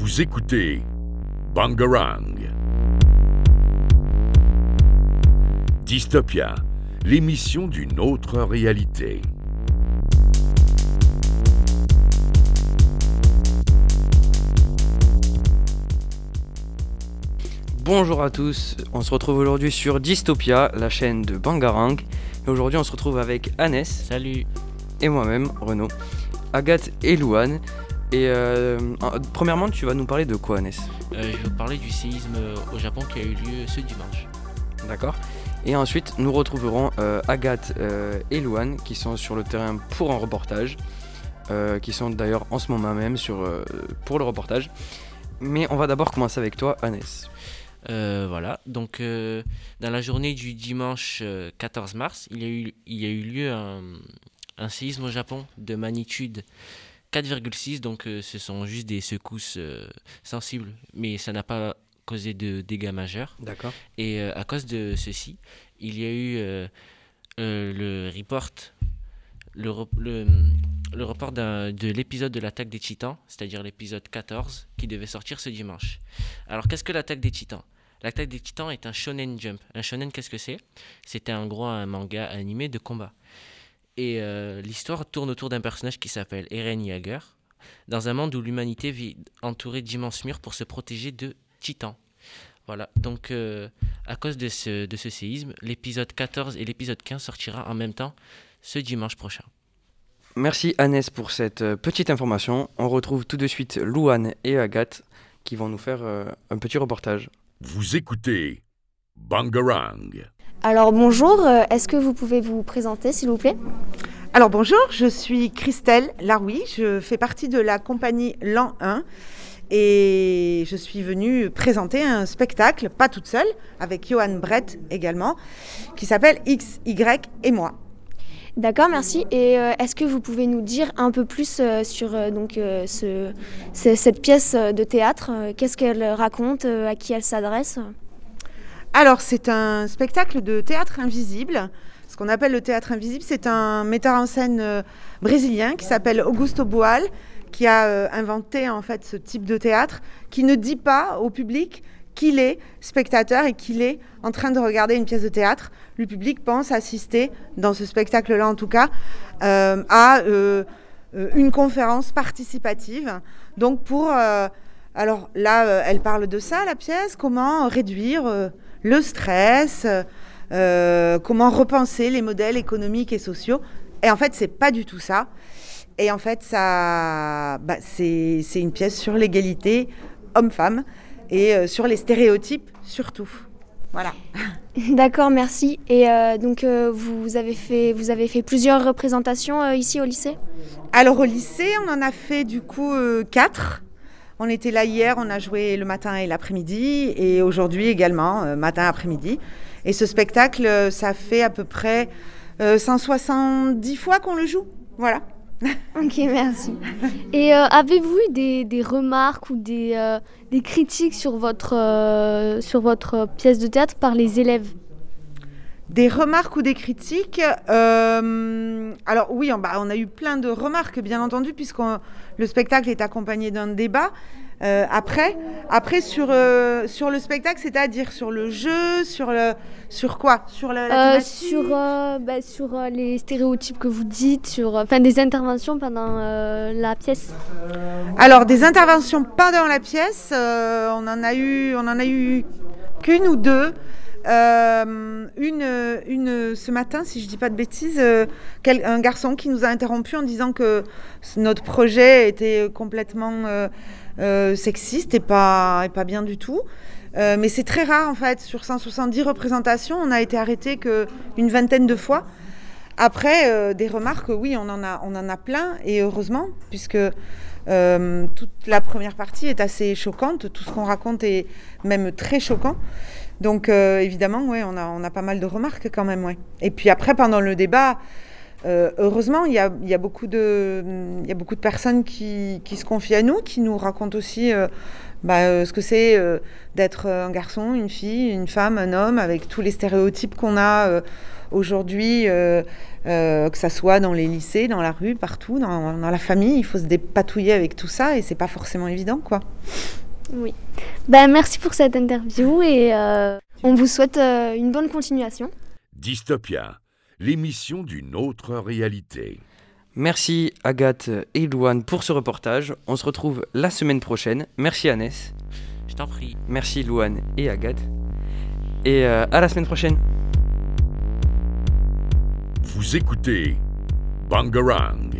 Vous écoutez Bangarang. Dystopia, l'émission d'une autre réalité. Bonjour à tous, on se retrouve aujourd'hui sur Dystopia, la chaîne de Bangarang. Et aujourd'hui on se retrouve avec Annès Salut. et moi-même, Renaud, Agathe et Louane. Et euh, en- premièrement, tu vas nous parler de quoi, Annès Euh, je vais vous parler du séisme euh, au Japon qui a eu lieu ce dimanche. D'accord Et ensuite, nous retrouverons euh, Agathe et Louane qui sont sur le terrain pour un reportage, qui sont d'ailleurs en ce moment même sur, pour le reportage. Mais on va d'abord commencer avec toi. Euh, voilà, donc dans la journée du dimanche euh, 14 mars, il y a eu, il y a eu lieu un, un séisme au Japon de magnitude 4,6, donc euh, ce sont juste des secousses euh, sensibles, mais ça n'a pas causé de dégâts majeurs. D'accord. Et euh, à cause de ceci, il y a eu le report, le, le, le report de l'épisode de l'attaque des titans, c'est-à-dire l'épisode 14, qui devait sortir ce dimanche. Alors qu'est-ce que l'attaque des titans? L'attaque des titans est un shonen jump. Un shonen, qu'est-ce que c'est? C'était en gros un manga animé de combat. Et euh, l'histoire tourne autour d'un personnage qui s'appelle Eren Yeager, dans un monde où l'humanité vit entourée d'immenses murs pour se protéger de titans. Voilà, donc euh, à cause de ce, de ce séisme, l'épisode 14 et l'épisode 15 sortira en même temps ce dimanche prochain. Merci Annès pour cette euh, petite information. On retrouve tout de suite Louane et Agathe qui vont nous faire euh, un petit reportage. Vous écoutez Bangarang. Alors bonjour, euh, est-ce que vous pouvez vous présenter s'il vous plaît? Alors bonjour, je suis Christelle Laroui, je fais partie de la compagnie L'An 1 et je suis venue présenter un spectacle, pas toute seule, avec Johan Brett également, qui s'appelle X, Y et moi. D'accord, merci. Et euh, est-ce que vous pouvez nous dire un peu plus euh, sur euh, donc, ce- ce- cette pièce de théâtre? Qu'est-ce qu'elle raconte? À qui elle s'adresse? Alors c'est un spectacle de théâtre invisible. Ce qu'on appelle le théâtre invisible, c'est un metteur en scène euh, brésilien qui s'appelle Augusto Boal, qui a euh, inventé en fait ce type de théâtre, qui ne dit pas au public qu'il est spectateur et qu'il est en train de regarder une pièce de théâtre. Le public pense assister, dans ce spectacle-là en tout cas, euh, à une conférence participative. Donc pour... alors là, elle parle de ça, la pièce, comment réduire le stress, euh, comment repenser les modèles économiques et sociaux. Et en fait, c'est pas du tout ça. Et en fait, ça, bah, c'est une pièce sur l'égalité homme-femme et euh, sur les stéréotypes surtout. Voilà. D'accord, merci. Et euh, donc euh, vous, avez fait, vous avez fait plusieurs représentations ici au lycée? Alors au lycée, on en a fait du coup quatre. On était là hier, on a joué le matin et l'après-midi, et aujourd'hui également, euh, matin après-midi. Et ce spectacle, euh, ça fait à peu près euh, 170 fois qu'on le joue. Voilà. Ok, merci. Et euh, avez-vous eu des, remarques ou des, euh, critiques sur votre, euh, sur votre pièce de théâtre par les élèves? Des remarques ou des critiques euh, Alors oui, on, bah, on a eu plein de remarques, bien entendu, puisque le spectacle est accompagné d'un débat. Euh, après, après sur, euh, sur le spectacle, c'est-à-dire sur le jeu, sur, le, sur quoi? Sur la, la Euh, Sur, euh, bah, sur euh, les stéréotypes que vous dites, sur enfin des interventions pendant euh, la pièce Alors, des interventions pendant la pièce, euh, on en a eu, on en a eu qu'une ou deux. Euh, une, une ce matin, si je dis pas de bêtises, euh, un garçon qui nous a interrompu en disant que notre projet était complètement euh, euh, sexiste et pas, et pas bien du tout. Mais c'est très rare en fait. Sur 170 représentations, on a été arrêté qu'une vingtaine de fois. Après, des remarques, oui, on en, a, on en a plein, et heureusement, puisque toute la première partie est assez choquante, tout ce qu'on raconte est même très choquant. Donc euh, évidemment, on, a, pas mal de remarques quand même. Ouais. Et puis après, pendant le débat, Euh, heureusement, il y a, beaucoup de, personnes qui, se confient à nous, qui nous racontent aussi euh, bah, ce que c'est d'être un garçon, une fille, une femme, un homme, avec tous les stéréotypes qu'on a aujourd'hui, que ça soit dans les lycées, dans la rue, partout, dans, dans la famille. Il faut se dépatouiller avec tout ça et c'est pas forcément évident, quoi. Oui. Ben, merci pour cette interview et euh, On vous souhaite euh, une bonne continuation. Dystopia, l'émission d'une autre réalité. Merci Agathe et Louane pour ce reportage. On se retrouve la semaine prochaine. Merci Annès, Je t'en prie. merci Louane et Agathe. Et euh, à la semaine prochaine. Vous écoutez Bangarang.